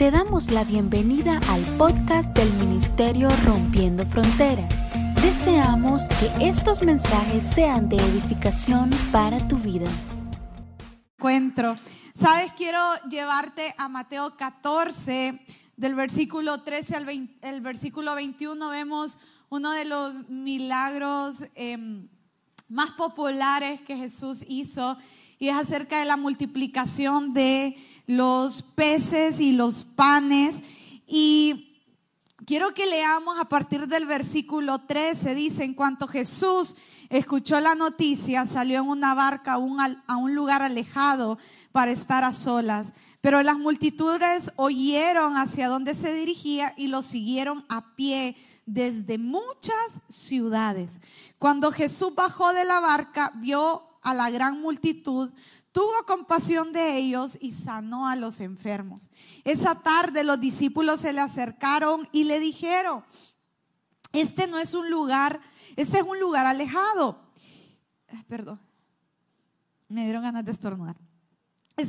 Te damos la bienvenida al podcast del Ministerio Rompiendo Fronteras. Deseamos que estos mensajes sean de edificación para tu vida. Encuentro. Sabes, quiero llevarte a Mateo 14, del versículo 13 al el versículo 21. Vemos uno de los milagros em, más populares que Jesús hizo y es acerca de la multiplicación de los peces y los panes. Y quiero que leamos a partir del versículo 13, dice, en cuanto Jesús escuchó la noticia, salió en una barca a un, a un lugar alejado para estar a solas. Pero las multitudes oyeron hacia dónde se dirigía y lo siguieron a pie desde muchas ciudades. Cuando Jesús bajó de la barca, vio a la gran multitud, tuvo compasión de ellos y sanó a los enfermos. Esa tarde los discípulos se le acercaron y le dijeron, este no es un lugar, este es un lugar alejado. Perdón, me dieron ganas de estornudar.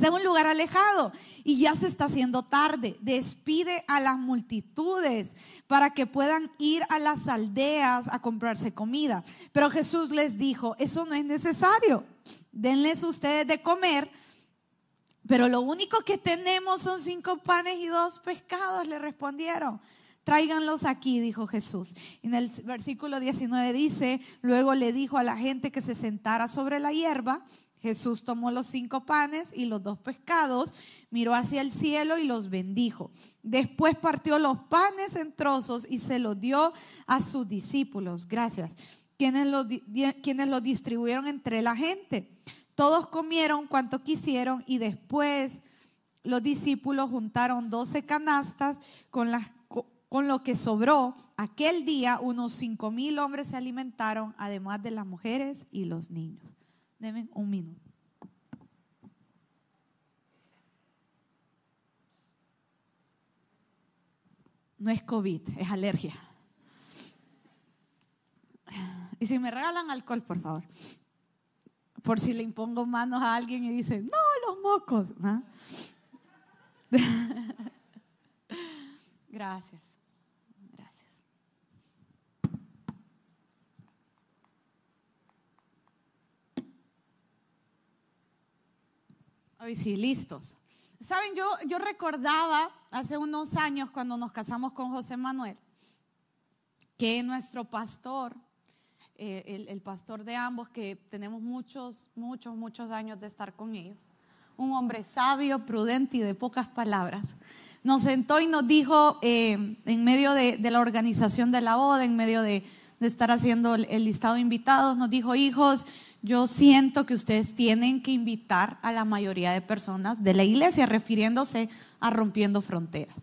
En un lugar alejado y ya se está haciendo tarde. Despide a las multitudes para que puedan ir a las aldeas a comprarse comida. Pero Jesús les dijo, eso no es necesario. Denles ustedes de comer. Pero lo único que tenemos son cinco panes y dos pescados, le respondieron. Tráiganlos aquí, dijo Jesús. En el versículo 19 dice, luego le dijo a la gente que se sentara sobre la hierba Jesús tomó los cinco panes y los dos pescados, miró hacia el cielo y los bendijo. Después partió los panes en trozos y se los dio a sus discípulos. Gracias. Quienes los, quienes los distribuyeron entre la gente. Todos comieron cuanto quisieron y después los discípulos juntaron doce canastas con, las, con lo que sobró. Aquel día unos cinco mil hombres se alimentaron, además de las mujeres y los niños. Deben un minuto. No es COVID, es alergia. Y si me regalan alcohol, por favor. Por si le impongo manos a alguien y dice, no, los mocos. ¿ah? Gracias. Hoy sí, listos. Saben, yo, yo recordaba hace unos años cuando nos casamos con José Manuel, que nuestro pastor, eh, el, el, pastor de ambos, que tenemos muchos, muchos, muchos años de estar con ellos, un hombre sabio, prudente y de pocas palabras, nos sentó y nos dijo eh, en medio de, de, la organización de la boda, en medio de, de estar haciendo el listado de invitados, nos dijo, hijos, yo siento que ustedes tienen que invitar a la mayoría de personas de la iglesia, refiriéndose a rompiendo fronteras.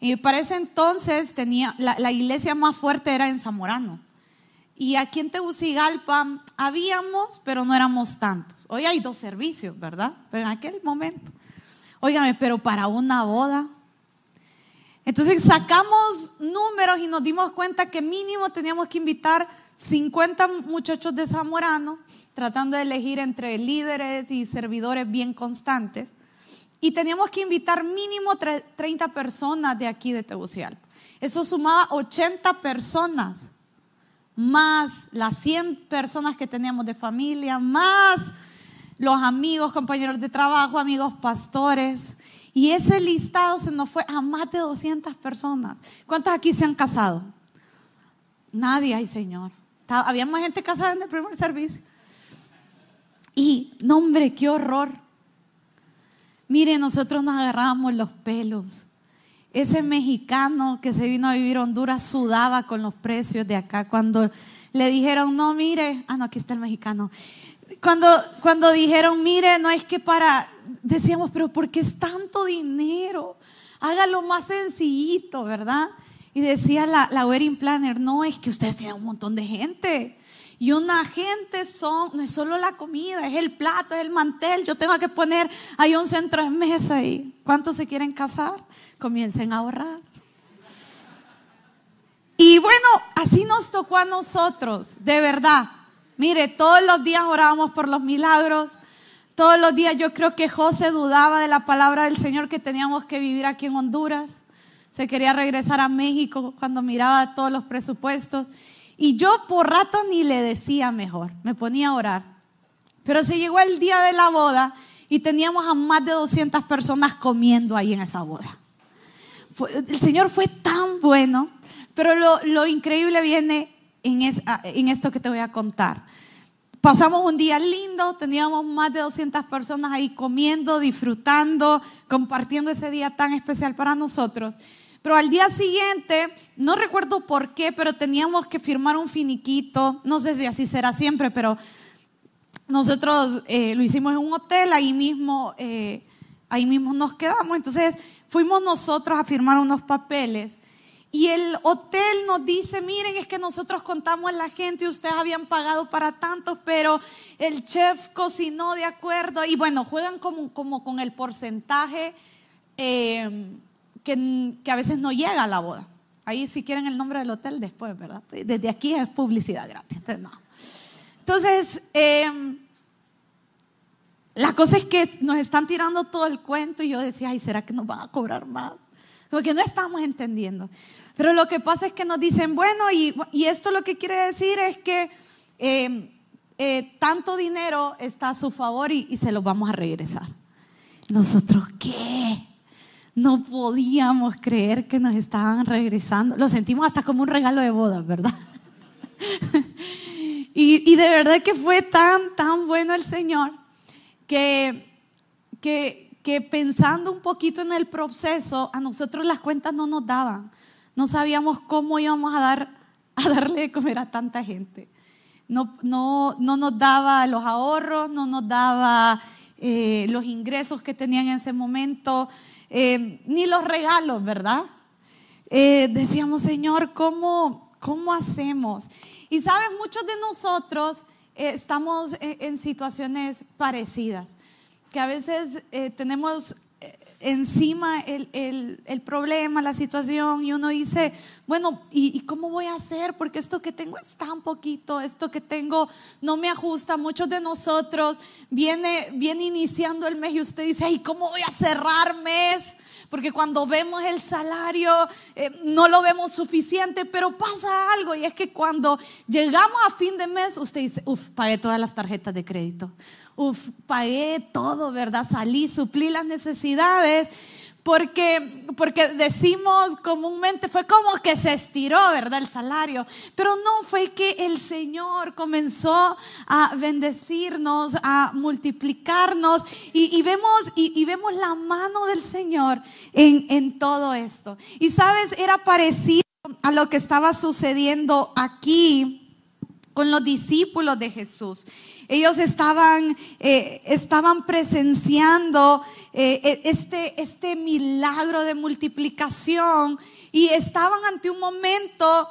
Y para ese entonces tenía, la, iglesia más fuerte era en Zamorano. Y aquí en Tegucigalpa habíamos, pero no éramos tantos. Hoy hay dos servicios, ¿verdad? Pero en aquel momento. Óigame, pero para una boda. Entonces sacamos números y nos dimos cuenta que mínimo teníamos que invitar 50 muchachos de Zamorano tratando de elegir entre líderes y servidores bien constantes. Y teníamos que invitar mínimo 30 personas de aquí de Tegucigalpa. Eso sumaba 80 personas, más las 100 personas que teníamos de familia, más los amigos, compañeros de trabajo, amigos pastores. Y ese listado se nos fue a más de 200 personas. ¿Cuántos aquí se han casado? Nadie, Señor. Había más gente casada en el primer servicio. Y, no hombre, qué horror. Mire, nosotros nos agarrábamos los pelos. Ese mexicano que se vino a vivir a Honduras sudaba con los precios de acá. Cuando le dijeron, no, mire, ah, no, aquí está el mexicano. Cuando, cuando dijeron, mire, no es que para, decíamos, pero ¿por qué es tanto dinero? Hágalo más sencillito, ¿verdad? Y decía la, la wedding planner, no, es que ustedes tienen un montón de gente. Y una gente son, no es solo la comida, es el plato, es el mantel. Yo tengo que poner ahí un centro de mesa y ¿cuántos se quieren casar? Comiencen a ahorrar. Y bueno, así nos tocó a nosotros, de verdad. Mire, todos los días orábamos por los milagros, Todos los días yo creo que José dudaba de la palabra del Señor que teníamos que vivir aquí en Honduras. Se quería regresar a México cuando miraba todos los presupuestos. Y yo por rato ni le decía mejor, me ponía a orar. Pero se llegó el día de la boda y teníamos a más de 200 personas comiendo ahí en esa boda. el Señor fue tan bueno, pero lo, increíble viene en, en esto que te voy a contar. Pasamos un día lindo, teníamos más de 200 personas ahí comiendo, disfrutando, compartiendo ese día tan especial para nosotros. Pero al día siguiente, no recuerdo por qué, pero teníamos que firmar un finiquito. No sé si así será siempre, pero nosotros eh, lo hicimos en un hotel, ahí mismo, eh, ahí mismo nos quedamos. Entonces fuimos nosotros a firmar unos papeles. Y el hotel nos dice, miren, es que nosotros contamos a la gente ustedes habían pagado para tantos, pero el chef cocinó de acuerdo. Y bueno, juegan como, como con el porcentaje eh, que, a veces no llega a la boda. Ahí si quieren el nombre del hotel después, ¿verdad? Desde aquí es publicidad gratis. Entonces, no. Entonces, eh, la cosa es que nos están tirando todo el cuento y yo decía, ay, ¿será que nos van a cobrar más? Porque no estamos entendiendo. Pero lo que pasa es que nos dicen, bueno, y, esto lo que quiere decir es que eh, eh, tanto dinero está a su favor y, se lo vamos a regresar. Nosotros, ¿qué? No podíamos creer que nos estaban regresando. Lo sentimos hasta como un regalo de boda, ¿verdad? y, y, de verdad que fue tan, tan bueno el Señor que, que, que pensando un poquito en el proceso, a nosotros las cuentas no nos daban. No sabíamos cómo íbamos a, dar, a darle de comer a tanta gente. No, no, no nos daba los ahorros, no nos daba eh, los ingresos que tenían en ese momento, eh, ni los regalos, ¿verdad? Eh, decíamos, Señor, ¿cómo, ¿cómo hacemos? Y sabes, muchos de nosotros estamos en, situaciones parecidas, que a veces tenemos encima el, el, problema, la situación, y uno dice, bueno, ¿y, cómo voy a hacer? Porque esto que tengo es tan poquito, esto que tengo no me ajusta. Muchos de nosotros viene, viene iniciando el mes y usted dice, ¿y cómo voy a cerrar mes? Porque cuando vemos el salario eh, no lo vemos suficiente, pero pasa algo y es que cuando llegamos a fin de mes, usted dice, uff, pagué todas las tarjetas de crédito uf, pagué todo, ¿verdad? Salí, suplí las necesidades. Porque, porque decimos comúnmente, fue como que se estiró, ¿verdad? El salario. Pero no, fue que el Señor comenzó a bendecirnos, a multiplicarnos y, vemos, y, vemos la mano del Señor en, en todo esto. Y sabes, era parecido a lo que estaba sucediendo aquí con los discípulos de Jesús. Ellos estaban, eh, estaban presenciando eh, e, este, este milagro de multiplicación y estaban ante un momento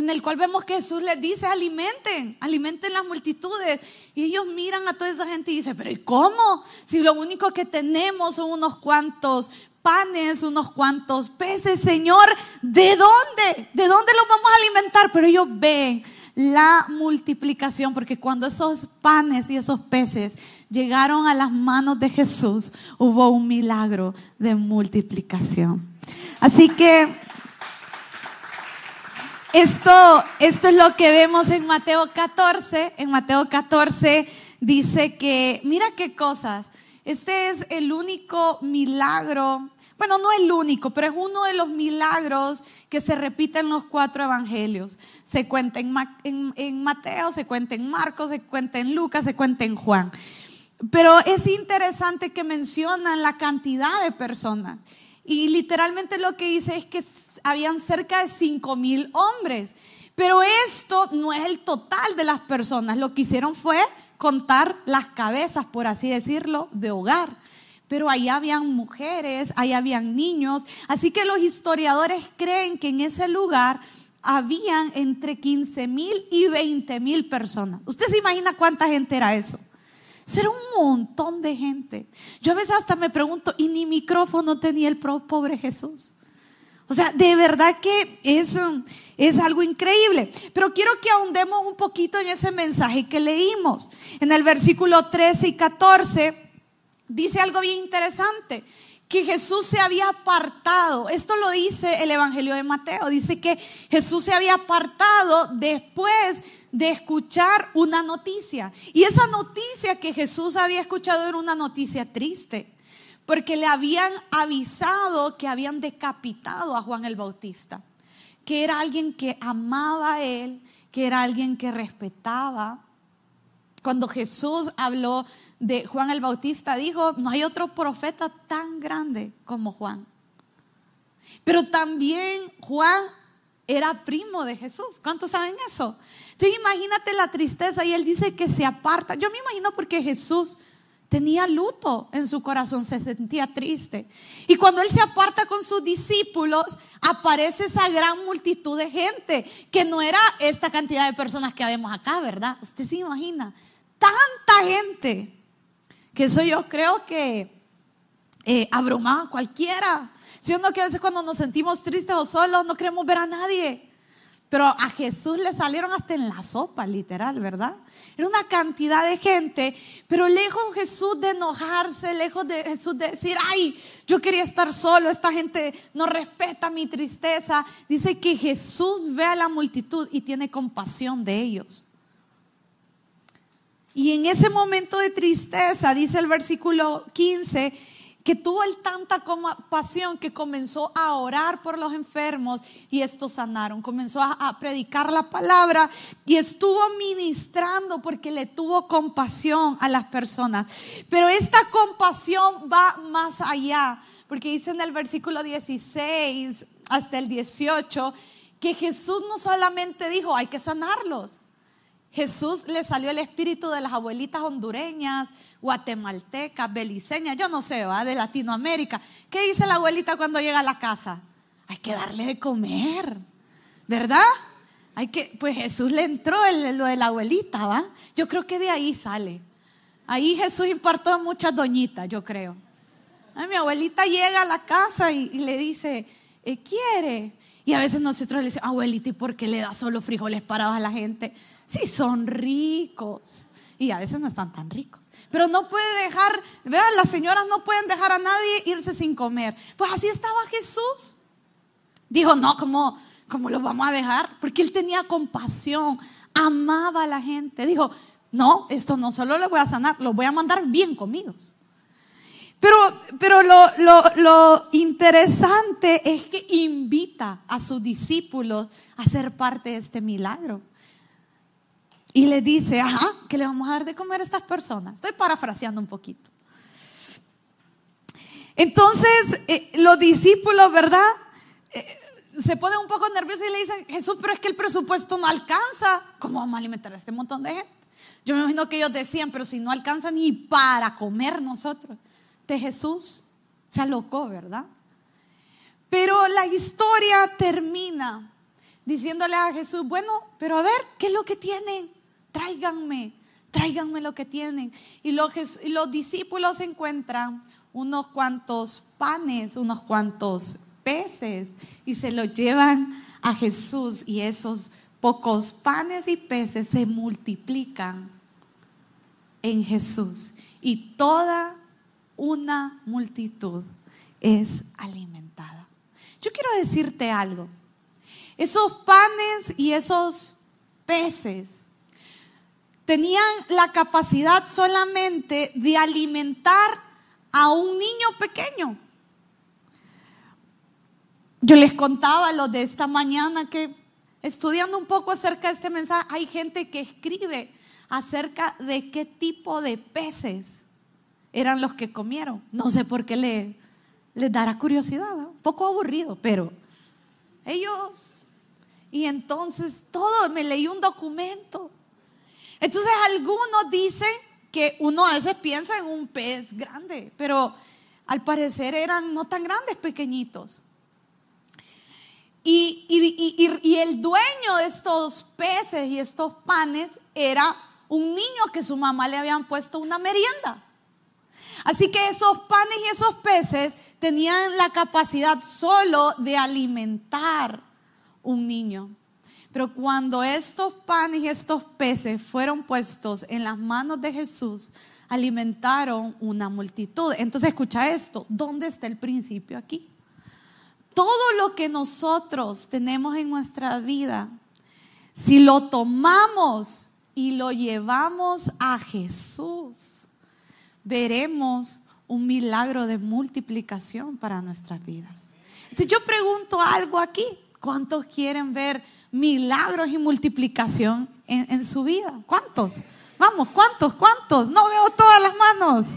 en el cual vemos que Jesús les dice, alimenten, alimenten las multitudes. Y ellos miran a toda esa gente y dicen, pero ¿y cómo? Si lo único que tenemos son unos cuantos panes, unos cuantos peces, Señor, ¿de dónde? ¿De dónde los vamos a alimentar? Pero ellos ven la multiplicación, porque cuando esos panes y esos peces llegaron a las manos de Jesús, hubo un milagro de multiplicación. Así que esto, esto es lo que vemos en Mateo 14. En Mateo 14 dice que, mira qué cosas, este es el único milagro bueno, no el único, pero es uno de los milagros que se repiten en los cuatro evangelios. Se cuenta en, Mateo, se cuenta en Marcos, se cuenta en Lucas, se cuenta en Juan. Pero es interesante que mencionan la cantidad de personas. Y literalmente lo que dice es que habían cerca de cinco mil hombres. Pero esto no es el total de las personas. Lo que hicieron fue contar las cabezas, por así decirlo, de hogar pero ahí habían mujeres, ahí habían niños. Así que los historiadores creen que en ese lugar habían entre 15 mil y 20 mil personas. ¿Usted se imagina cuánta gente era eso? Eso era un montón de gente. Yo a veces hasta me pregunto, ¿y ni micrófono tenía el pobre Jesús? O sea, de verdad que es, es algo increíble. Pero quiero que ahondemos un poquito en ese mensaje que leímos. En el versículo 13 y 14 dice algo bien interesante que Jesús se había apartado. Esto lo dice el Evangelio de Mateo. Dice que Jesús se había apartado después de escuchar una noticia. Y esa noticia que Jesús había escuchado era una noticia triste, porque le habían avisado que habían decapitado a Juan el Bautista, que era alguien que amaba a él, que era alguien que respetaba. Cuando Jesús habló de Juan el Bautista, dijo, no hay otro profeta tan grande como Juan. Pero también Juan era primo de Jesús. ¿Cuántos saben eso? Entonces imagínate la tristeza y él dice que se aparta. Yo me imagino porque Jesús tenía luto en su corazón, se sentía triste. Y cuando él se aparta con sus discípulos, aparece esa gran multitud de gente, que no era esta cantidad de personas que vemos acá, ¿verdad? Usted se imagina, tanta gente, que eso yo creo que eh, abrumaba a cualquiera. Si uno que a veces cuando nos sentimos tristes o solos no queremos ver a nadie. Pero a Jesús le salieron hasta en la sopa, literal, ¿verdad? Era una cantidad de gente, pero lejos Jesús de enojarse, lejos de Jesús de decir, ay, yo quería estar solo, esta gente no respeta mi tristeza. Dice que Jesús ve a la multitud y tiene compasión de ellos. Y en ese momento de tristeza, dice el versículo 15, que tuvo el tanta compasión que comenzó a orar por los enfermos y estos sanaron. Comenzó a, predicar la palabra y estuvo ministrando porque le tuvo compasión a las personas. Pero esta compasión va más allá, porque dice en el versículo 16 hasta el 18 que Jesús no solamente dijo, hay que sanarlos. Jesús le salió el espíritu de las abuelitas hondureñas, guatemalteca, beliceña, yo no sé, ¿va? de Latinoamérica. ¿Qué dice la abuelita cuando llega a la casa? Hay que darle de comer, ¿verdad? Hay que, pues Jesús le entró lo de la abuelita, ¿va? Yo creo que de ahí sale. Ahí Jesús impartió a muchas doñitas, yo creo. mi abuelita llega a la casa y, le dice, eh, ¿quiere? Y a veces nosotros le decimos, abuelita, ¿y por qué le da solo frijoles parados a la gente? Si son ricos. Y a veces no están tan ricos. Pero no puede dejar, vean, las señoras no pueden dejar a nadie irse sin comer. Pues así estaba Jesús. Dijo, no, ¿cómo, cómo lo vamos a dejar? Porque él tenía compasión, amaba a la gente. Dijo, no, esto no solo lo voy a sanar, lo voy a mandar bien comidos. Pero, pero lo, lo, lo, interesante es que invita a sus discípulos a ser parte de este milagro. Y le dice, ajá, ¿qué le vamos a dar de comer a estas personas? Estoy parafraseando un poquito. Entonces, eh, los discípulos, ¿verdad? Eh, se ponen un poco nerviosos y le dicen, Jesús, pero es que el presupuesto no alcanza. ¿Cómo vamos a alimentar a este montón de gente? Yo me imagino que ellos decían, pero si no alcanza ni para comer nosotros. De Jesús se alocó, ¿verdad? Pero la historia termina diciéndole a Jesús, bueno, pero a ver, ¿qué es lo que tienen? Tráiganme, tráiganme lo que tienen. Y los, los discípulos encuentran unos cuantos panes, unos cuantos peces y se los llevan a Jesús y esos pocos panes y peces se multiplican en Jesús y toda una multitud es alimentada. Yo quiero decirte algo. Esos panes y esos peces tenían la capacidad solamente de alimentar a un niño pequeño. Yo les contaba lo de esta mañana que estudiando un poco acerca de este mensaje, hay gente que escribe acerca de qué tipo de peces eran los que comieron. No sé por qué le, les dará curiosidad, un poco aburrido, pero ellos... Y entonces todo, me leí un documento entonces algunos dicen que uno a veces piensa en un pez grande, pero al parecer eran no tan grandes, pequeñitos. Y, el dueño de estos peces y estos panes era un niño que su mamá le habían puesto una merienda. Así que esos panes y esos peces tenían la capacidad solo de alimentar un niño. Pero cuando estos panes y estos peces fueron puestos en las manos de Jesús, alimentaron una multitud. Entonces escucha esto, ¿dónde está el principio aquí? Todo lo que nosotros tenemos en nuestra vida, si lo tomamos y lo llevamos a Jesús, veremos un milagro de multiplicación para nuestras vidas. Entonces yo pregunto algo aquí, ¿cuántos quieren ver milagros y multiplicación en, su vida? ¿Cuántos? Vamos, ¿cuántos? ¿Cuántos? No veo todas las manos,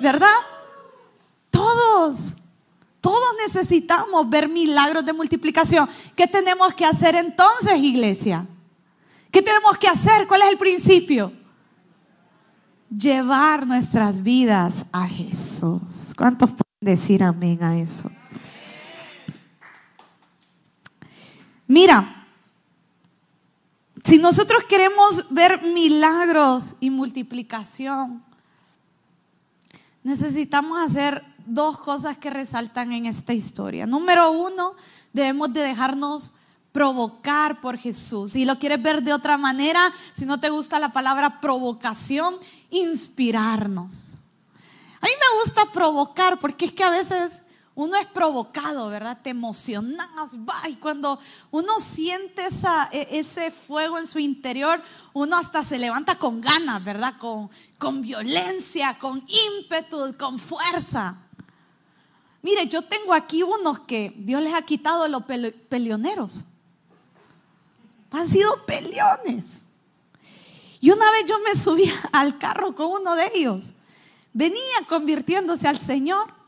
¿verdad? Todos. Todos necesitamos ver milagros de multiplicación. ¿Qué tenemos que hacer entonces, iglesia? ¿Qué tenemos que hacer? ¿Cuál es el principio? Llevar nuestras vidas a Jesús. ¿Cuántos pueden decir amén a eso? Mira, nosotros queremos ver milagros y multiplicación, necesitamos hacer dos cosas que resaltan en esta historia. Número uno, debemos de dejarnos provocar por Jesús. Si lo quieres ver de otra manera, si no te gusta la palabra provocación, inspirarnos. A mí me gusta provocar porque es que a veces uno es provocado, ¿verdad? Te emocionas, va, y cuando uno siente e, ese fuego en su interior, uno hasta se levanta con ganas, ¿verdad? Con, violencia, con ímpetu, con fuerza. Mire, yo tengo aquí unos que Dios les ha quitado los peleoneros. Han sido peleones. Y una vez yo me subí al carro con uno de ellos. Venía convirtiéndose al Señor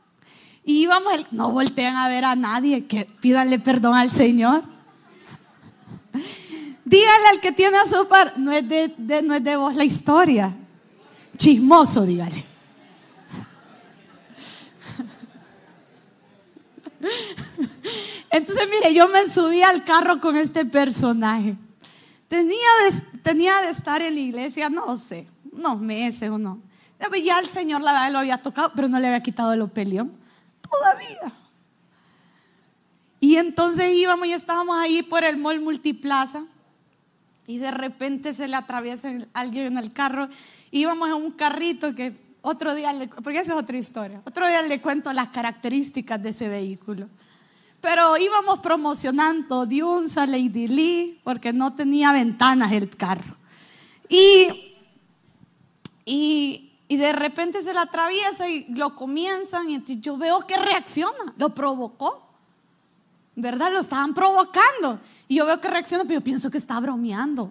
y íbamos, no voltean a ver a nadie, que pídanle perdón al Señor. Dígale al que tiene a su par, no es de, vos la historia. Chismoso, dígale. Entonces, mire, yo me subí al carro con este personaje. Tenía de, estar en la iglesia, no sé, unos meses o no. Ya el Señor la verdad lo había tocado, pero no le había quitado el peleón todavía. Y entonces íbamos y estábamos ahí por el mall multiplaza y de repente se le atraviesa alguien en el carro. Íbamos en un carrito que otro día, le, porque esa es otra historia, otro día le cuento las características de ese vehículo. Pero íbamos promocionando Diunza, Lady Lee, porque no tenía ventanas el carro. Y, y y de repente se la atraviesa y lo comienzan y yo veo que reacciona, lo provocó. ¿Verdad? Lo estaban provocando. Y yo veo que reacciona, pero yo pienso que está bromeando.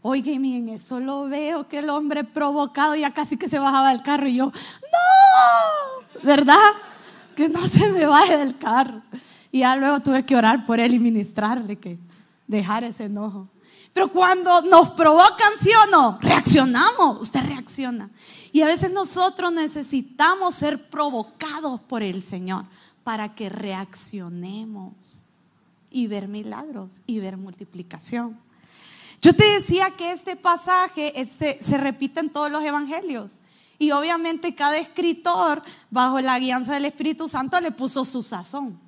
Oye, miren, eso lo veo que el hombre provocado ya casi que se bajaba del carro y yo, no, ¿verdad? Que no se me baje del carro. Y ya luego tuve que orar por él y ministrarle que dejar ese enojo. Pero cuando nos provocan, sí o no, reaccionamos, usted reacciona. Y a veces nosotros necesitamos ser provocados por el Señor para que reaccionemos y ver milagros y ver multiplicación. Yo te decía que este pasaje este, se repite en todos los evangelios. Y obviamente cada escritor, bajo la guianza del Espíritu Santo, le puso su sazón.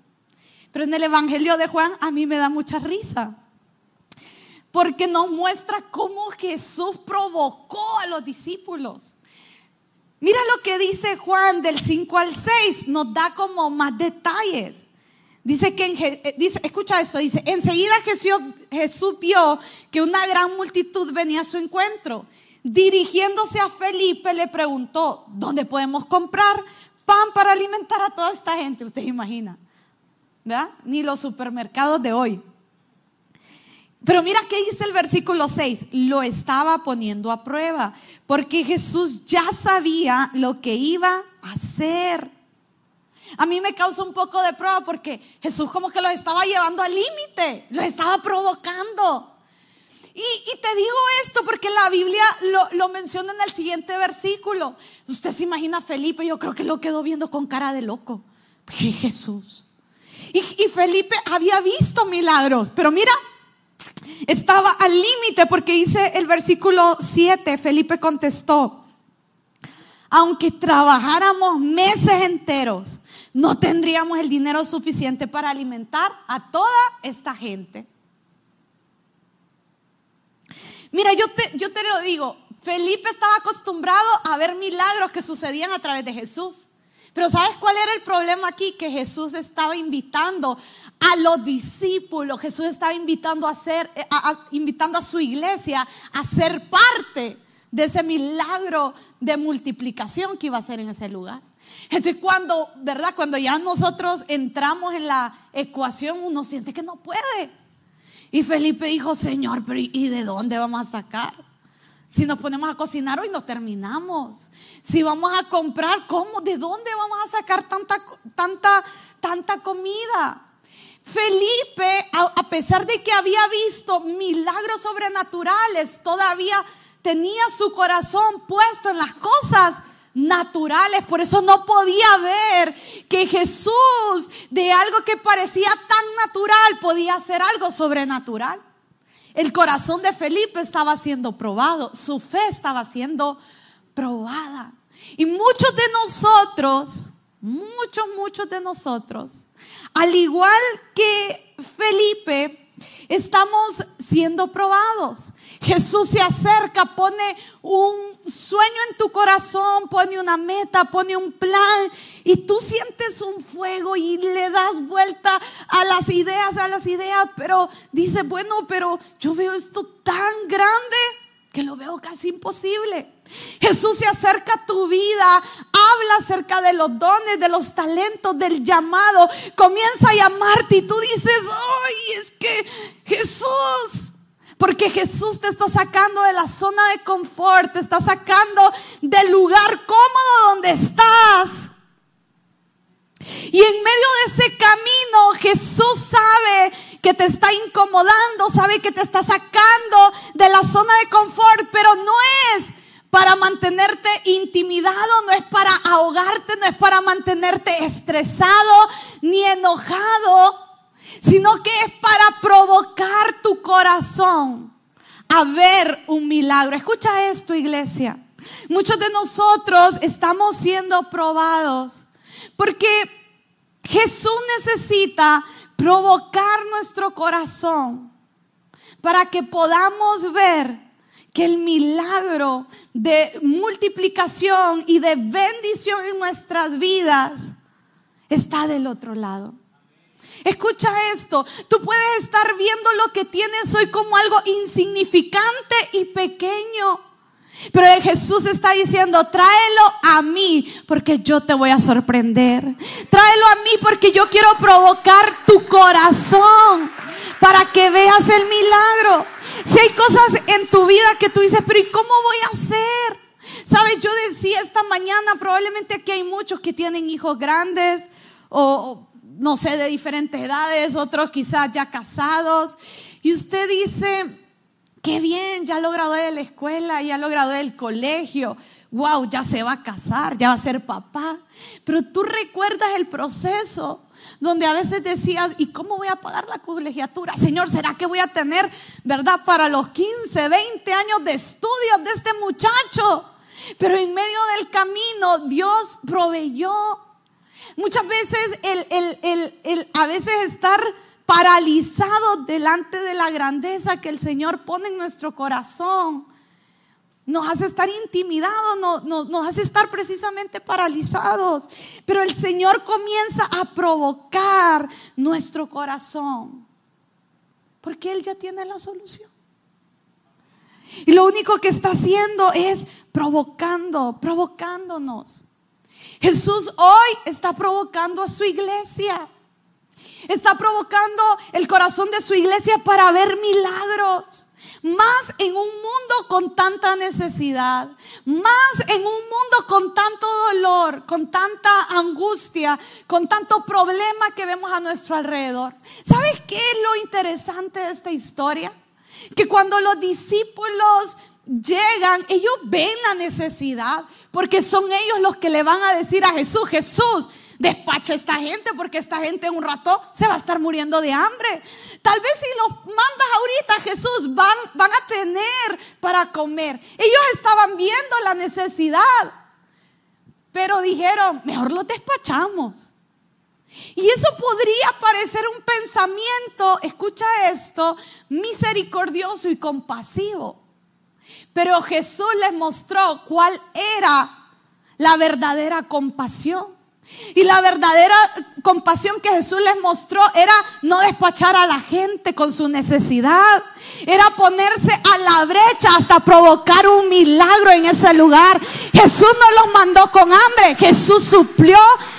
Pero en el Evangelio de Juan a mí me da mucha risa porque nos muestra cómo Jesús provocó a los discípulos. Mira lo que dice Juan del 5 al 6, nos da como más detalles. Dice que, eh, escucha esto, dice, enseguida Jesús, Jesús vio que una gran multitud venía a su encuentro. Dirigiéndose a Felipe le preguntó, ¿dónde podemos comprar pan para alimentar a toda esta gente? Usted imagina, ¿verdad? Ni los supermercados de hoy. Pero mira qué dice el versículo 6, lo estaba poniendo a prueba, porque Jesús ya sabía lo que iba a hacer. A mí me causa un poco de prueba porque Jesús como que lo estaba llevando al límite, lo estaba provocando. Y, te digo esto porque la Biblia lo, menciona en el siguiente versículo. Usted se imagina a Felipe, yo creo que lo quedó viendo con cara de loco. Y Jesús. y Felipe había visto milagros, pero mira, estaba al límite porque dice el versículo 7, Felipe contestó, aunque trabajáramos meses enteros, no tendríamos el dinero suficiente para alimentar a toda esta gente. Mira, yo te, yo te lo digo, Felipe estaba acostumbrado a ver milagros que sucedían a través de Jesús. Pero ¿sabes cuál era el problema aquí? Que Jesús estaba invitando a los discípulos, Jesús estaba invitando a, ser, invitando a su iglesia a ser parte de ese milagro de multiplicación que iba a ser en ese lugar. Entonces cuando, ¿verdad? Cuando ya nosotros entramos en la ecuación, uno siente que no puede. Y Felipe dijo, Señor, pero ¿y de dónde vamos a sacar? Si nos ponemos a cocinar hoy no terminamos. Si vamos a comprar, ¿cómo? ¿De dónde vamos a sacar tanta, tanta, tanta comida? Felipe, a pesar de que había visto milagros sobrenaturales, todavía tenía su corazón puesto en las cosas naturales, por eso no podía ver que Jesús de algo que parecía tan natural podía hacer algo sobrenatural. El corazón de Felipe estaba siendo probado, su fe estaba siendo probada. Y muchos de nosotros, muchos, muchos de nosotros, al igual que Felipe, estamos siendo probados. Jesús se acerca, pone un sueño en tu corazón, pone una meta, pone un plan y tú sientes un fuego y le das vuelta a las ideas, a las ideas, pero dice, bueno, pero yo veo esto tan grande que lo veo casi imposible. Jesús se acerca a tu vida, habla acerca de los dones, de los talentos, del llamado, comienza a llamarte y tú dices, ay, es que Jesús, porque Jesús te está sacando de la zona de confort, te está sacando del lugar cómodo donde estás. Y en medio de ese camino Jesús sabe que te está incomodando, sabe que te está sacando de la zona de confort, pero no es para mantenerte intimidado, no es para ahogarte, no es para mantenerte estresado ni enojado, sino que es para provocar tu corazón a ver un milagro. Escucha esto, iglesia. Muchos de nosotros estamos siendo probados porque Jesús necesita provocar nuestro corazón para que podamos ver que el milagro de multiplicación y de bendición en nuestras vidas está del otro lado. Escucha esto, tú puedes estar viendo lo que tienes hoy como algo insignificante y pequeño. Pero Jesús está diciendo, tráelo a mí porque yo te voy a sorprender. Tráelo a mí porque yo quiero provocar tu corazón para que veas el milagro. Si hay cosas en tu vida que tú dices, pero ¿y cómo voy a hacer? Sabes, yo decía esta mañana, probablemente aquí hay muchos que tienen hijos grandes o no sé, de diferentes edades, otros quizás ya casados. Y usted dice, qué bien, ya lo gradué de la escuela, ya lo gradué del colegio, wow, ya se va a casar, ya va a ser papá. Pero tú recuerdas el proceso donde a veces decías, ¿y cómo voy a pagar la colegiatura? Señor, ¿será que voy a tener, verdad, para los 15, 20 años de estudios de este muchacho? Pero en medio del camino Dios proveyó. Muchas veces el, el a veces estar paralizados delante de la grandeza que el Señor pone en nuestro corazón. Nos hace estar intimidados, nos hace estar precisamente paralizados. Pero el Señor comienza a provocar nuestro corazón. Porque Él ya tiene la solución. Y lo único que está haciendo es provocando, provocándonos. Jesús hoy está provocando a su iglesia. Está provocando el corazón de su iglesia para ver milagros. Más en un mundo con tanta necesidad, más en un mundo con tanto dolor, con tanta angustia, con tanto problema que vemos a nuestro alrededor. ¿Sabes qué es lo interesante de esta historia? Que cuando los discípulos llegan, ellos ven la necesidad, porque son ellos los que le van a decir a Jesús, Jesús, despacha a esta gente porque esta gente en un rato se va a estar muriendo de hambre. Tal vez si los mandas ahorita Jesús van, van a tener para comer. Ellos estaban viendo la necesidad. pero dijeron, mejor los despachamos. Y eso podría parecer un pensamiento, escucha esto, misericordioso y compasivo. Pero Jesús les mostró cuál era la verdadera compasión. Y la verdadera compasión que Jesús les mostró era no despachar a la gente con su necesidad, era ponerse a la brecha hasta provocar un milagro en ese lugar. Jesús no los mandó con hambre, Jesús suplió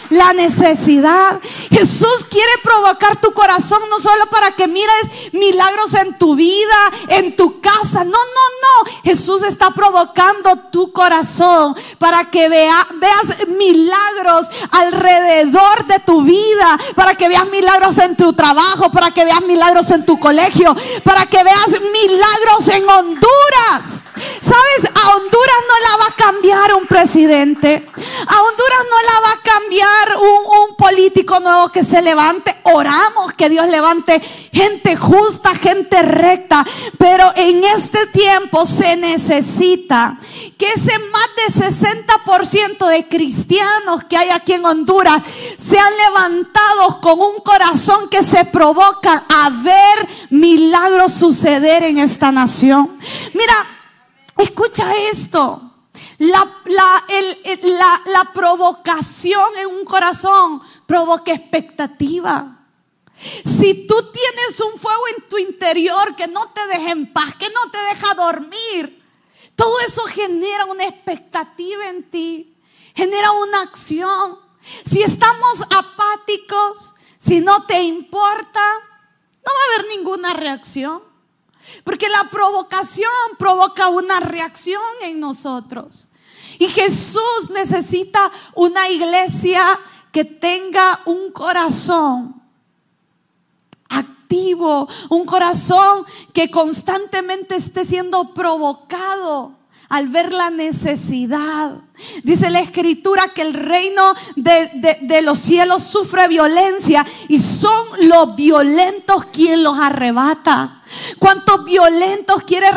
la necesidad. Jesús quiere provocar tu corazón no solo para que mires milagros en tu vida, en tu casa. No, no, no. Jesús está provocando tu corazón para que vea, veas milagros alrededor de tu vida, para que veas milagros en tu trabajo, para que veas milagros en tu colegio, para que veas milagros en Honduras. ¿Sabes? A Honduras no la va a cambiar un presidente. A Honduras no la va a cambiar un, un, político nuevo que se levante. Oramos que Dios levante gente justa, gente recta. Pero en este tiempo se necesita que ese más de 60% de cristianos que hay aquí en Honduras sean levantados con un corazón que se provoca a ver milagros suceder en esta nación. Mira, Escucha esto. La, la, provocación en un corazón provoca expectativa. Si tú tienes un fuego en tu interior que no te deja en paz, que no te deja dormir, todo eso genera una expectativa en ti, genera una acción. Si estamos apáticos, si no te importa, no va a haber ninguna reacción. Porque la provocación provoca una reacción en nosotros. Y Jesús necesita una iglesia que tenga un corazón activo, un corazón que constantemente esté siendo provocado al ver la necesidad. Dice la escritura que el reino de, los cielos sufre violencia y son los violentos quien los arrebata. ¿Cuántos violentos quiere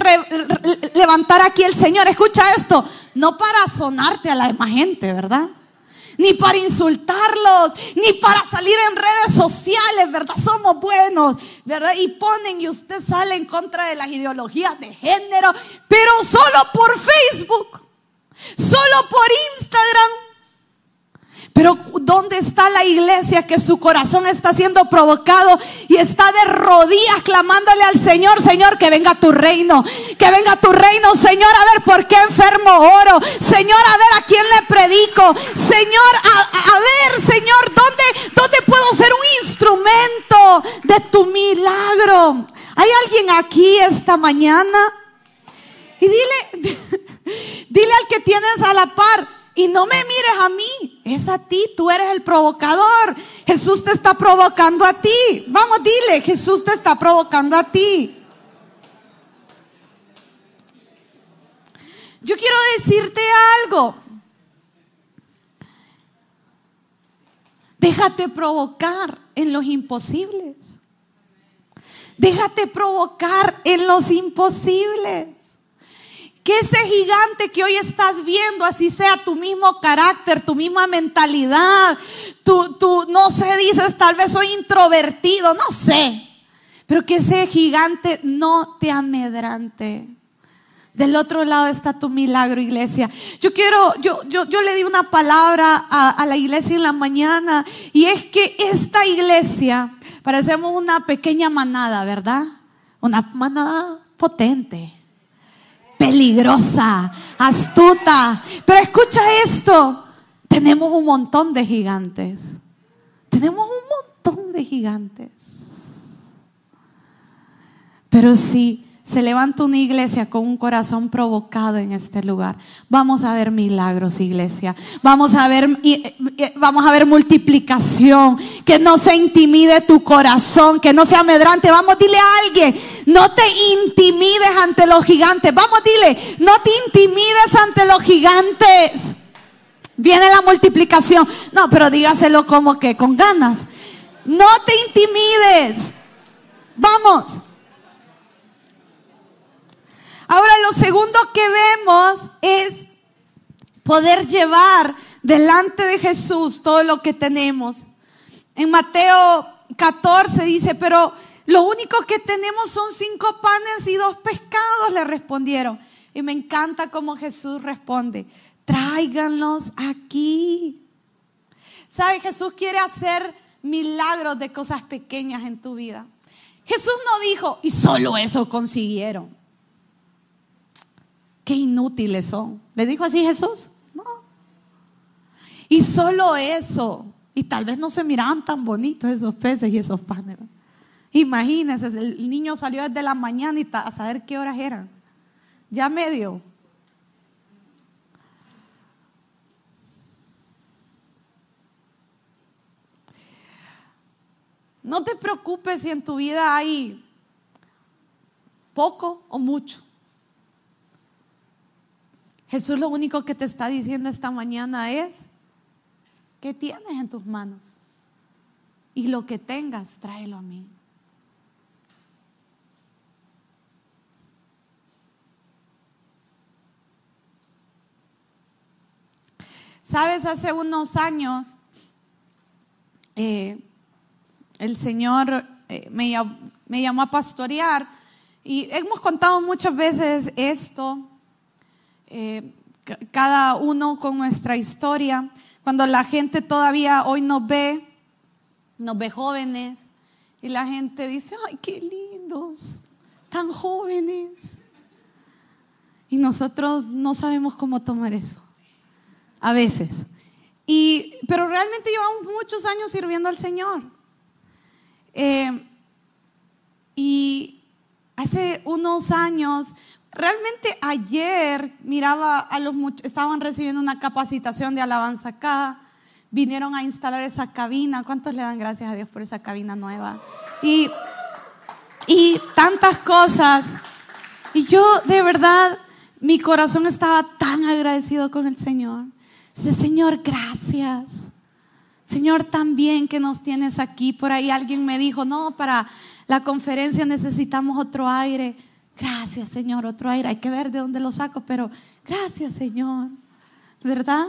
levantar aquí el Señor? Escucha esto, no para sonarte a la demás gente, ¿verdad? ni para insultarlos, ni para salir en redes sociales, ¿verdad? Somos buenos, ¿verdad? Y ponen y usted sale en contra de las ideologías de género, pero solo por Facebook, solo por Instagram pero ¿dónde está la iglesia que su corazón está siendo provocado y está de rodillas clamándole al Señor, Señor, que venga tu reino, que venga tu reino, Señor, a ver por qué enfermo oro, Señor, a ver a quién le predico, Señor, a, ver, Señor, ¿dónde, ¿dónde puedo ser un instrumento de tu milagro? ¿Hay alguien aquí esta mañana? Y dile, dile al que tienes a la par, y no me mires a mí, es a ti, tú eres el provocador. Jesús te está provocando a ti. Vamos, dile, Jesús te está provocando a ti. Yo quiero decirte algo. Déjate provocar en los imposibles. Déjate provocar en los imposibles. Que ese gigante que hoy estás viendo, así sea tu mismo carácter, tu misma mentalidad, tú, tú, no sé, dices, tal vez soy introvertido, no sé. Pero que ese gigante no te amedrante. Del otro lado está tu milagro, iglesia. Yo quiero, yo, yo, yo le di una palabra a, a, la iglesia en la mañana y es que esta iglesia parecemos una pequeña manada, ¿verdad? Una manada potente peligrosa, astuta. Pero escucha esto, tenemos un montón de gigantes. Tenemos un montón de gigantes. Pero si se levanta una iglesia con un corazón provocado en este lugar. Vamos a ver milagros, iglesia. Vamos a ver, vamos a ver multiplicación. Que no se intimide tu corazón, que no sea amedrante. Vamos, dile a alguien, no te intimides ante los gigantes. Vamos, dile, no te intimides ante los gigantes. Viene la multiplicación. No, pero dígaselo como que con ganas. No te intimides. Vamos. Ahora lo segundo que vemos es poder llevar delante de Jesús todo lo que tenemos. En Mateo 14 dice, pero lo único que tenemos son cinco panes y dos pescados, le respondieron. Y me encanta cómo Jesús responde, tráiganlos aquí. ¿Sabe? Jesús quiere hacer milagros de cosas pequeñas en tu vida. Jesús no dijo, y solo eso consiguieron. Qué inútiles son. ¿Le dijo así Jesús? No. Y solo eso. Y tal vez no se miraban tan bonitos esos peces y esos panes. Imagínense, el niño salió desde la mañana y a saber qué horas eran. Ya medio. No te preocupes si en tu vida hay poco o mucho. Jesús lo único que te está diciendo esta mañana es, ¿qué tienes en tus manos? Y lo que tengas, tráelo a mí. Sabes, hace unos años eh, el Señor eh, me, llamó a pastorear y hemos contado muchas veces esto, eh, cada uno con nuestra historia, cuando la gente todavía hoy nos ve, nos ve jóvenes y la gente dice, ay, qué lindos, tan jóvenes. Y nosotros no sabemos cómo tomar eso, a veces. Y, pero realmente llevamos muchos años sirviendo al Señor. Eh, y hace unos años, realmente ayer miraba a los estaban recibiendo una capacitación de alabanza acá, vinieron a instalar esa cabina. ¿Cuántos le dan gracias a Dios por esa cabina nueva? Y, y tantas cosas. Y yo de verdad, mi corazón estaba tan agradecido con el Señor. Dice, Señor, gracias. Señor, también que nos tienes aquí. Por ahí alguien me dijo, no, para la conferencia necesitamos otro aire. Gracias, Señor, otro aire. Hay que ver de dónde lo saco, pero gracias, Señor. ¿Verdad?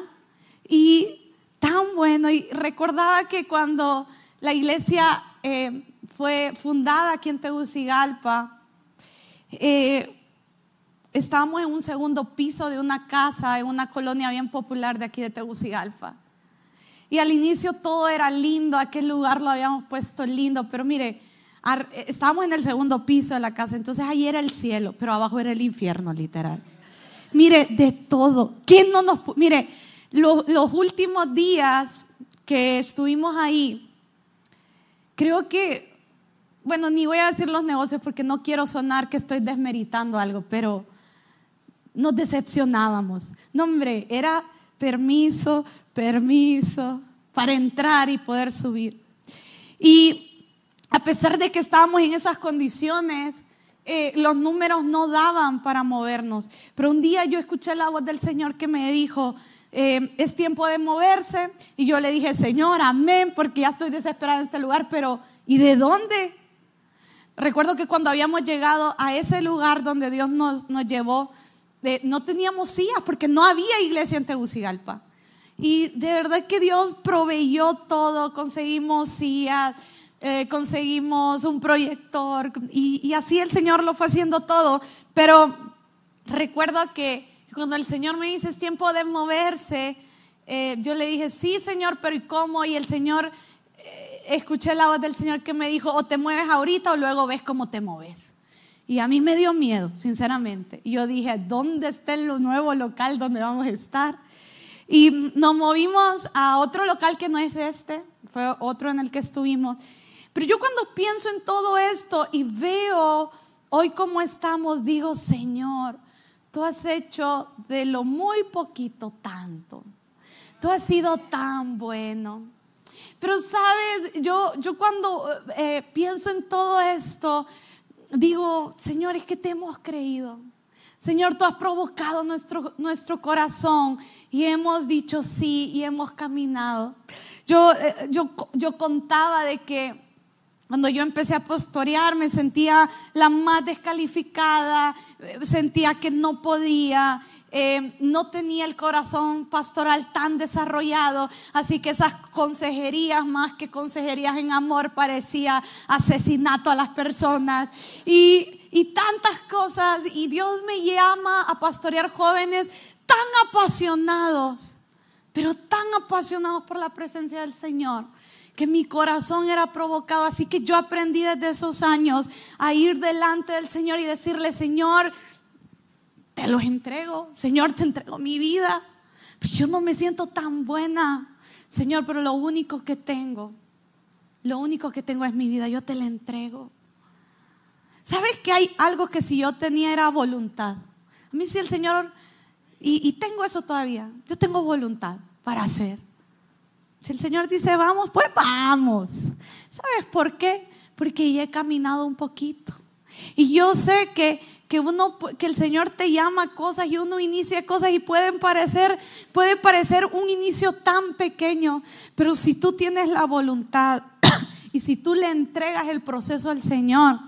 Y tan bueno. Y recordaba que cuando la iglesia eh, fue fundada aquí en Tegucigalpa, eh, estábamos en un segundo piso de una casa, en una colonia bien popular de aquí de Tegucigalpa. Y al inicio todo era lindo, aquel lugar lo habíamos puesto lindo, pero mire, estábamos en el segundo piso de la casa, entonces ahí era el cielo, pero abajo era el infierno, literal. Mire, de todo. ¿Quién no nos... Mire, los últimos días que estuvimos ahí, creo que, bueno, ni voy a decir los negocios porque no quiero sonar que estoy desmeritando algo, pero nos decepcionábamos. No, hombre, era permiso, permiso para entrar y poder subir. Y a pesar de que estábamos en esas condiciones, eh, los números no daban para movernos. Pero un día yo escuché la voz del Señor que me dijo, eh, es tiempo de moverse. Y yo le dije, Señor, amén, porque ya estoy desesperada en este lugar, pero ¿y de dónde? Recuerdo que cuando habíamos llegado a ese lugar donde Dios nos, nos llevó, eh, no teníamos sillas porque no había iglesia en Tegucigalpa. Y de verdad que Dios proveyó todo, conseguimos sillas, eh, conseguimos un proyector y, así el Señor lo fue haciendo todo. Pero recuerdo que cuando el Señor me dice es tiempo de moverse, eh, yo le dije, sí Señor, pero ¿y cómo? Y el Señor, eh, escuché la voz del Señor que me dijo, o te mueves ahorita o luego ves cómo te mueves. Y a mí me dio miedo, sinceramente. Y yo dije, ¿dónde está el nuevo local donde vamos a estar? Y nos movimos a otro local que no es este, fue otro en el que estuvimos. Pero yo cuando pienso en todo esto y veo hoy cómo estamos, digo, Señor, tú has hecho de lo muy poquito tanto. Tú has sido tan bueno. Pero sabes, yo, yo cuando eh, pienso en todo esto, digo, Señor, es que te hemos creído. Señor, tú has provocado nuestro, nuestro corazón y hemos dicho sí y hemos caminado. Yo, eh, yo, yo contaba de que cuando yo empecé a pastorear me sentía la más descalificada, sentía que no podía. eh, no tenía el corazón pastoral tan desarrollado, así que esas consejerías, más que consejerías en amor, parecía asesinato a las personas. Y, y tantas cosas, y Dios me llama a pastorear jóvenes tan apasionados, pero tan apasionados por la presencia del Señor que mi corazón era provocado. Así que yo aprendí desde esos años a ir delante del Señor y decirle, Señor, te los entrego. Señor, te entrego mi vida. Pero yo no me siento tan buena. Señor, pero lo único que tengo, lo único que tengo es mi vida. Yo te la entrego. ¿Sabes que hay algo que si yo tenía era voluntad? A mí si el Señor, y, y tengo eso todavía, yo tengo voluntad para hacer. Si el Señor dice vamos, pues vamos. ¿Sabes por qué? Porque ya he caminado un poquito. Y yo sé que, que, uno, que el Señor te llama cosas y uno inicia cosas y pueden parecer, puede parecer un inicio tan pequeño, pero si tú tienes la voluntad y si tú le entregas el proceso al Señor,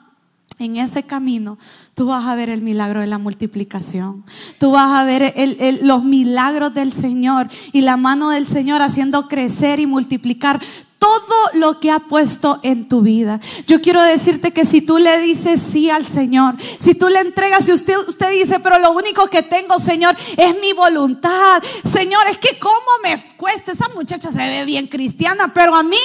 en ese camino, tú vas a ver el milagro de la multiplicación. Tú vas a ver los milagros del Señor y la mano del Señor haciendo crecer y multiplicar todo lo que ha puesto en tu vida. Yo quiero decirte que si tú le dices sí al Señor, si tú le entregas, si usted, usted dice, pero lo único que tengo, Señor, es mi voluntad. Señor, es que cómo me cuesta, esa muchacha se ve bien cristiana, pero a mí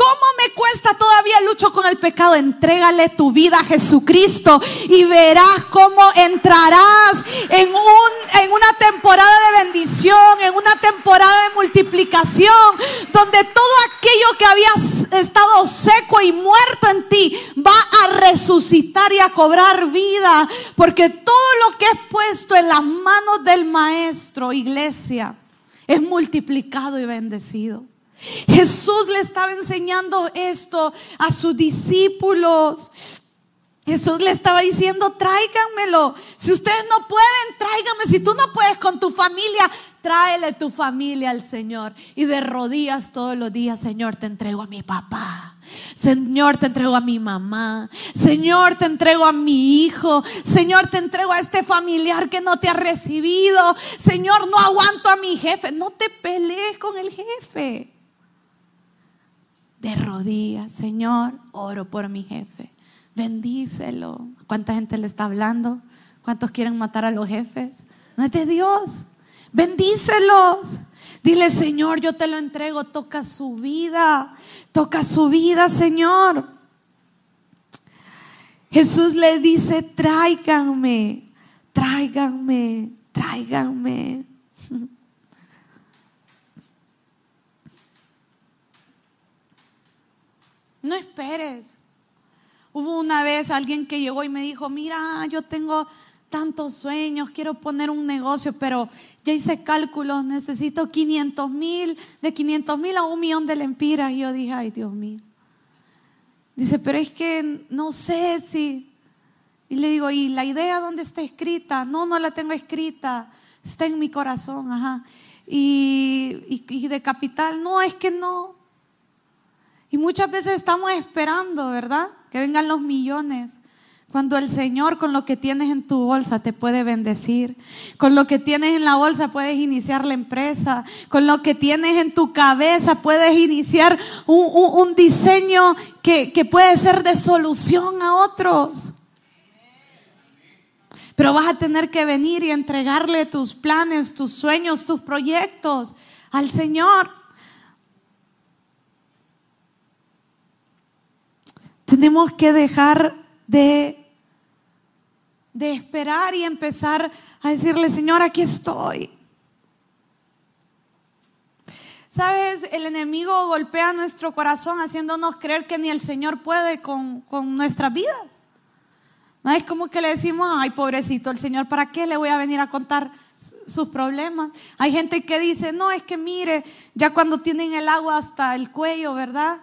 ¿Cómo me cuesta todavía lucho con el pecado? Entrégale tu vida a Jesucristo y verás cómo entrarás en, un, en una temporada de bendición, en una temporada de multiplicación, donde todo aquello que había estado seco y muerto en ti va a resucitar y a cobrar vida, porque todo lo que es puesto en las manos del Maestro, iglesia, es multiplicado y bendecido. Jesús le estaba enseñando esto a sus discípulos. Jesús le estaba diciendo, tráiganmelo. Si ustedes no pueden, tráiganme. Si tú no puedes con tu familia, tráele tu familia al Señor. Y de rodillas todos los días, Señor, te entrego a mi papá. Señor, te entrego a mi mamá. Señor, te entrego a mi hijo. Señor, te entrego a este familiar que no te ha recibido. Señor, no aguanto a mi jefe. No te pelees con el jefe de rodillas, Señor, oro por mi jefe, bendícelo. ¿Cuánta gente le está hablando? ¿Cuántos quieren matar a los jefes? No es de Dios, bendícelos. Dile, Señor, yo te lo entrego, toca su vida, toca su vida, Señor. Jesús le dice, tráiganme, tráiganme, tráiganme. No esperes. Hubo una vez alguien que llegó y me dijo, mira, yo tengo tantos sueños, quiero poner un negocio, pero ya hice cálculos, necesito 500 mil, de 500 mil a un millón de lempiras. Y yo dije, ay Dios mío. Dice, pero es que no sé si... Y le digo, ¿y la idea dónde está escrita? No, no la tengo escrita, está en mi corazón, ajá. Y, y de capital, no, es que no. Y muchas veces estamos esperando, ¿verdad? Que vengan los millones. Cuando el Señor con lo que tienes en tu bolsa te puede bendecir. Con lo que tienes en la bolsa puedes iniciar la empresa. Con lo que tienes en tu cabeza puedes iniciar un, diseño que, que puede ser de solución a otros. Pero vas a tener que venir y entregarle tus planes, tus sueños, tus proyectos al Señor. Tenemos que dejar de, de esperar y empezar a decirle, Señor, aquí estoy. Sabes, el enemigo golpea nuestro corazón haciéndonos creer que ni el Señor puede con, nuestras vidas. ¿No? Es como que le decimos, ay, pobrecito, el Señor, ¿para qué le voy a venir a contar sus problemas? Hay gente que dice, no, es que mire, ya cuando tienen el agua hasta el cuello, ¿verdad?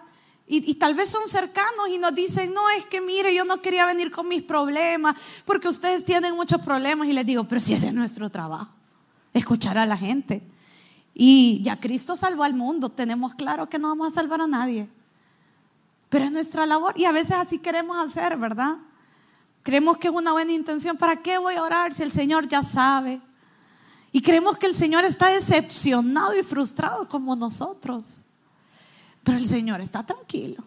Y, tal vez son cercanos y nos dicen, no, es que mire, yo no quería venir con mis problemas porque ustedes tienen muchos problemas. Y les digo, pero si ese es nuestro trabajo, escuchar a la gente. Y ya Cristo salvó al mundo, tenemos claro que no vamos a salvar a nadie. Pero es nuestra labor y a veces así queremos hacer, ¿verdad? Creemos que es una buena intención. ¿Para qué voy a orar si el Señor ya sabe? Y creemos que el Señor está decepcionado y frustrado como nosotros. Pero el Señor está tranquilo.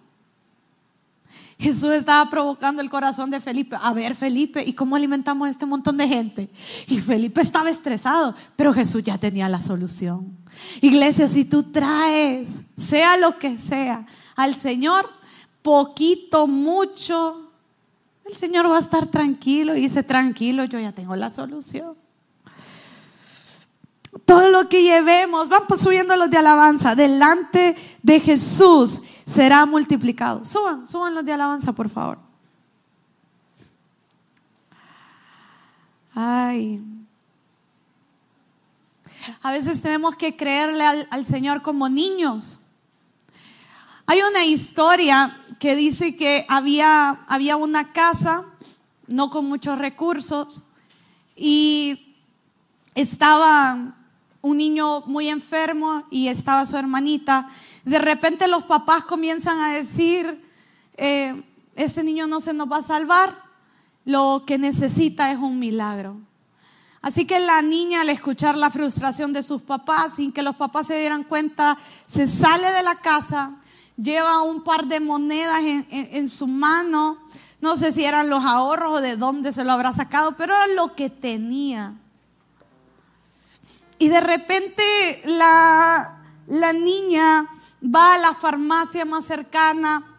Jesús estaba provocando el corazón de Felipe. A ver, Felipe, ¿y cómo alimentamos a este montón de gente? Y Felipe estaba estresado, pero Jesús ya tenía la solución. Iglesia, si tú traes, sea lo que sea, al Señor, poquito, mucho, el Señor va a estar tranquilo y dice, tranquilo, yo ya tengo la solución. Todo lo que llevemos, vamos subiendo los de alabanza, delante de Jesús será multiplicado. Suban, suban los de alabanza, por favor. Ay. A veces tenemos que creerle al, al, Señor como niños. Hay una historia que dice que había, había una casa, no con muchos recursos, y estaba un niño muy enfermo y estaba su hermanita. De repente los papás comienzan a decir, eh, este niño no se nos va a salvar, lo que necesita es un milagro. Así que la niña al escuchar la frustración de sus papás, sin que los papás se dieran cuenta, se sale de la casa, lleva un par de monedas en, en su mano, no sé si eran los ahorros o de dónde se lo habrá sacado, pero era lo que tenía. Y de repente la, la niña va a la farmacia más cercana,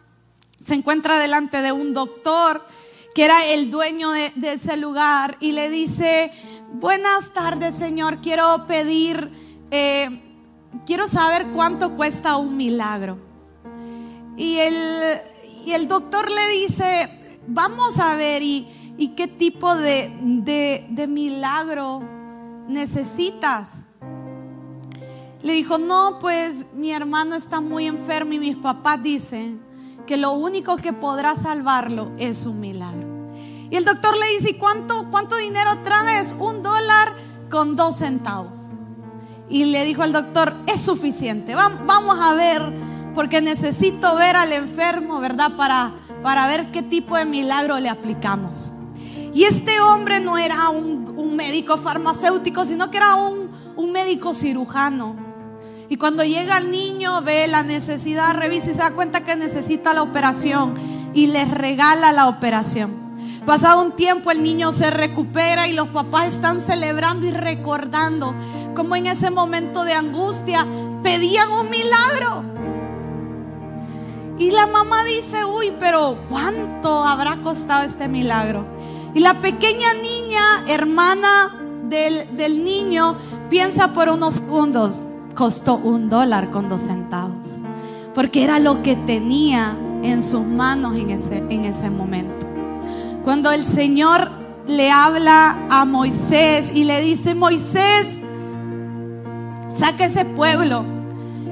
se encuentra delante de un doctor que era el dueño de, ese lugar y le dice, buenas tardes señor, quiero pedir, eh, quiero saber cuánto cuesta un milagro. Y el, y el doctor le dice, vamos a ver, ¿y, y qué tipo de, de, de milagro necesitas? Le dijo, no, pues mi hermano está muy enfermo y mis papás dicen que lo único que podrá salvarlo es un milagro. Y el doctor le dice, ¿y cuánto, cuánto dinero traes? Un dólar con dos centavos. Y le dijo al doctor, es suficiente, vamos a ver, porque necesito ver al enfermo, ¿verdad? Para, para ver qué tipo de milagro le aplicamos. Y este hombre no era un, médico farmacéutico, sino que era un, médico cirujano. Y cuando llega el niño, ve la necesidad, revisa y se da cuenta que necesita la operación y le regala la operación. Pasado un tiempo el niño se recupera y los papás están celebrando y recordando como en ese momento de angustia pedían un milagro. Y la mamá dice, uy, pero ¿cuánto habrá costado este milagro? Y la pequeña niña, hermana del, niño, piensa por unos segundos, costó un dólar con dos centavos. Porque era lo que tenía en sus manos en ese, en ese momento. Cuando el Señor le habla a Moisés y le dice, Moisés, saca ese pueblo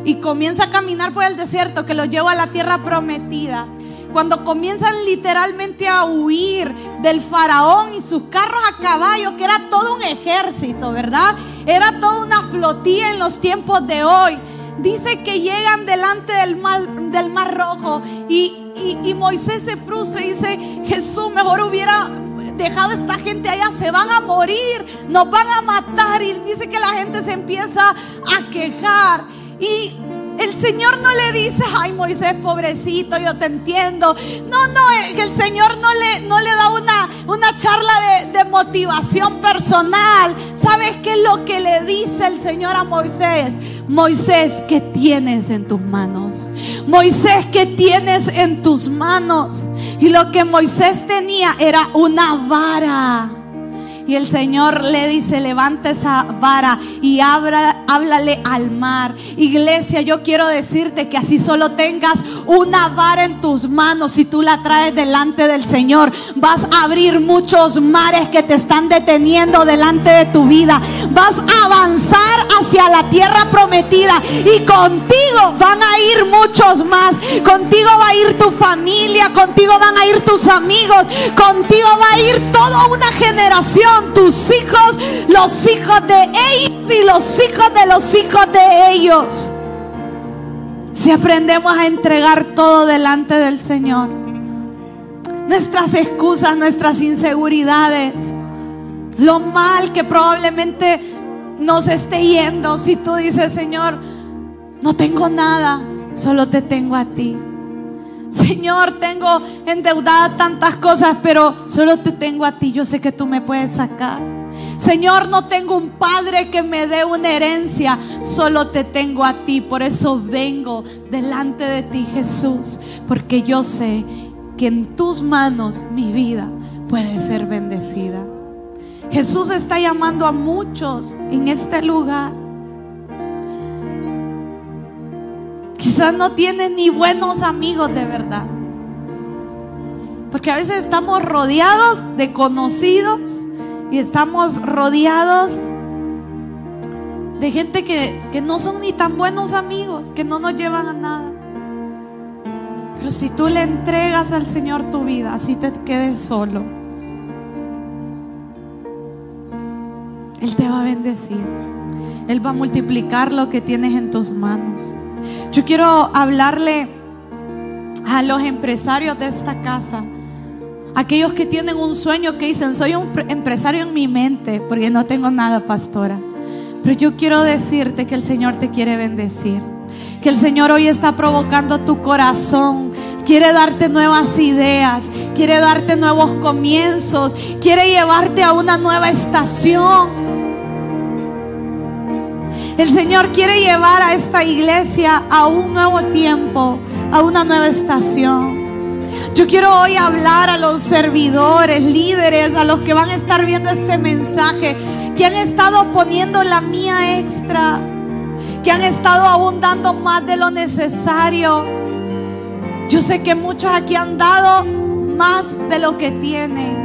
y comienza a caminar por el desierto que lo lleva a la tierra prometida cuando comienzan literalmente a huir del faraón y sus carros a caballo, que era todo un ejército, ¿verdad? Era toda una flotilla en los tiempos de hoy. Dice que llegan delante del mar, del mar rojo y, y Moisés se frustra y dice, Jesús, mejor hubiera dejado a esta gente allá, se van a morir, nos van a matar. Y dice que la gente se empieza a quejar. Y el Señor no le dice, ay Moisés, pobrecito, yo te entiendo. No, no, eh, el Señor no le, no le da una, una charla de, de motivación personal. ¿Sabes qué es lo que le dice el Señor a Moisés? Moisés, ¿qué tienes en tus manos? Moisés, ¿qué tienes en tus manos? Y lo que Moisés tenía era una vara. Y el Señor le dice, levanta esa vara y háblale al mar. Iglesia, yo quiero decirte que así solo tengas una vara en tus manos. Si tú la traes delante del Señor, vas a abrir muchos mares que te están deteniendo delante de tu vida. Vas a avanzar hacia la tierra prometida y contigo van a ir muchos más. Contigo va a ir tu familia, contigo van a ir tus amigos, contigo va a ir toda una generación tus hijos, los hijos de ellos y los hijos de los hijos de ellos. Si aprendemos a entregar todo delante del Señor, nuestras excusas, nuestras inseguridades, lo mal que probablemente nos esté yendo, si tú dices, Señor, no tengo nada, solo te tengo a ti. Señor, tengo endeudada tantas cosas, pero solo te tengo a ti. Yo sé que tú me puedes sacar. Señor, no tengo un padre que me dé una herencia, solo te tengo a ti. Por eso vengo delante de ti, Jesús, porque yo sé que en tus manos mi vida puede ser bendecida. Jesús está llamando a muchos en este lugar. Quizás no tienen ni buenos amigos de verdad. Porque a veces estamos rodeados de conocidos y estamos rodeados de gente que, que, no son ni tan buenos amigos, que no nos llevan a nada. Pero si tú le entregas al Señor tu vida, así te quedes solo, Él te va a bendecir. Él va a multiplicar lo que tienes en tus manos. Yo quiero hablarle a los empresarios de esta casa Aquellos que tienen un sueño que dicen, soy un empresario en mi mente, porque no tengo nada, pastora. Pero yo quiero decirte que el Señor te quiere bendecir. Que el Señor hoy está provocando tu corazón. Quiere darte nuevas ideas. Quiere darte nuevos comienzos. Quiere llevarte a una nueva estación. El Señor quiere llevar a esta iglesia a un nuevo tiempo, a una nueva estación. Yo quiero hoy hablar a los servidores, líderes, a los que van a estar viendo este mensaje, que han estado poniendo la mía extra, que han estado abundando más de lo necesario. Yo sé que muchos aquí han dado más de lo que tienen.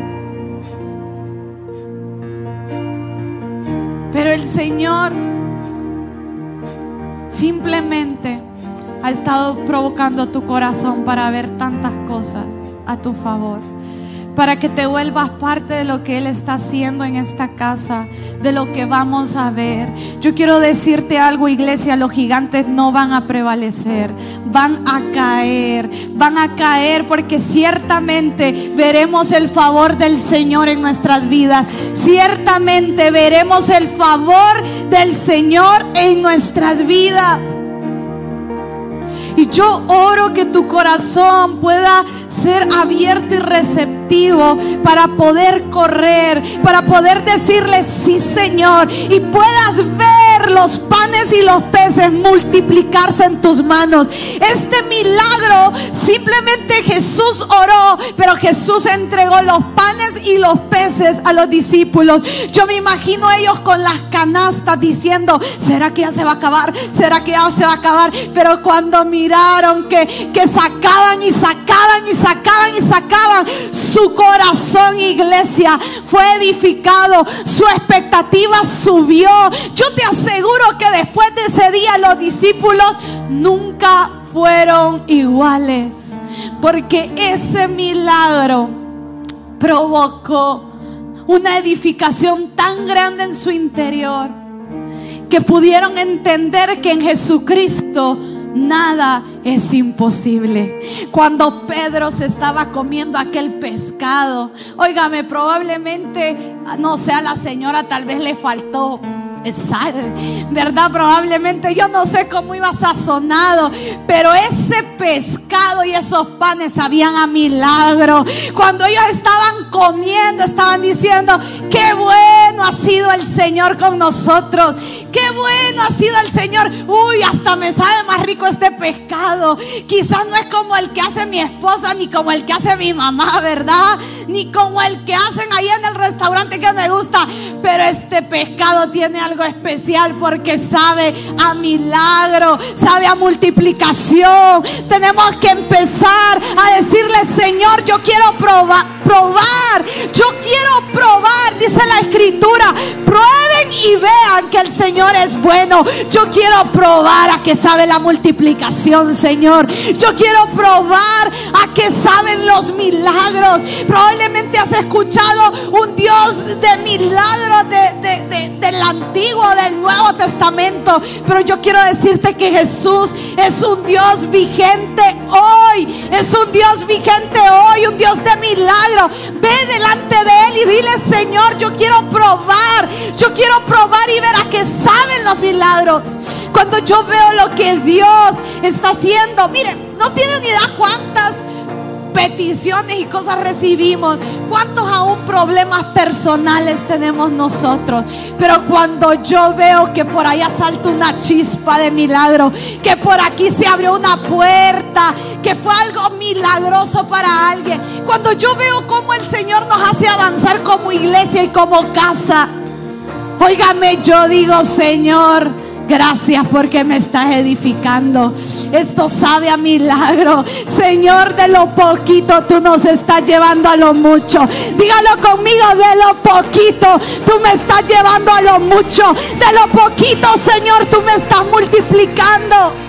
Pero el Señor simplemente ha estado provocando tu corazón para ver tantas cosas a tu favor. Para que te vuelvas parte de lo que Él está haciendo en esta casa, de lo que vamos a ver. Yo quiero decirte algo, iglesia, los gigantes no van a prevalecer, van a caer, van a caer porque ciertamente veremos el favor del Señor en nuestras vidas. Ciertamente veremos el favor del Señor en nuestras vidas. Y yo oro que tu corazón pueda ser abierto y receptivo para poder correr, para poder decirle sí Señor y puedas los panes y los peces multiplicarse en tus manos. Este milagro simplemente Jesús oró, pero Jesús entregó los panes y los peces a los discípulos. Yo me imagino ellos con las canastas diciendo, ¿será que ya se va a acabar? ¿Será que ya se va a acabar? Pero cuando miraron que, que sacaban y sacaban y sacaban y sacaban, su corazón, iglesia, fue edificado, su expectativa subió. Yo te aseguro que después de ese día los discípulos nunca fueron iguales, porque ese milagro provocó una edificación tan grande en su interior que pudieron entender que en Jesucristo nada es imposible. Cuando Pedro se estaba comiendo aquel pescado, óigame, probablemente, no sé, a la señora tal vez le faltó sal, ¿verdad? Probablemente yo no sé cómo iba sazonado, pero ese pescado y esos panes sabían a milagro. Cuando ellos estaban comiendo, estaban diciendo, qué bueno ha sido el Señor con nosotros, qué bueno ha sido el Señor. Uy, hasta me sabe más rico este pescado. Quizás no es como el que hace mi esposa, ni como el que hace mi mamá, ¿verdad? Ni como el que hacen ahí en el restaurante que me gusta, pero este pescado tiene algo especial porque sabe a milagro, sabe a multiplicación. Tenemos que empezar a decirle, Señor, yo quiero probar, probar, yo quiero probar, dice la escritura, y vean que el Señor es bueno. Yo quiero probar a que sabe la multiplicación, Señor. Yo quiero probar a que saben los milagros. Probablemente has escuchado un Dios de milagros del antiguo del Nuevo Testamento. Pero yo quiero decirte que Jesús es un Dios vigente hoy. Es un Dios vigente hoy, un Dios de milagro. Ve delante de Él y dile, Señor, yo quiero probar. Yo quiero probar y ver a qué saben los milagros. Cuando yo veo lo que Dios está haciendo, miren, no tienen ni idea cuántas peticiones y cosas recibimos, cuántos aún problemas personales tenemos nosotros. Pero cuando yo veo que por allá salta una chispa de milagro, que por aquí se abrió una puerta, que fue algo milagroso para alguien, cuando yo veo cómo el Señor nos hace avanzar como iglesia y como casa, óigame, yo digo, Señor, Gracias porque me estás edificando. Esto sabe a milagro. Señor, de lo poquito tú nos estás llevando a lo mucho. Dígalo conmigo, de lo poquito tú me estás llevando a lo mucho. De lo poquito, Señor, tú me estás multiplicando.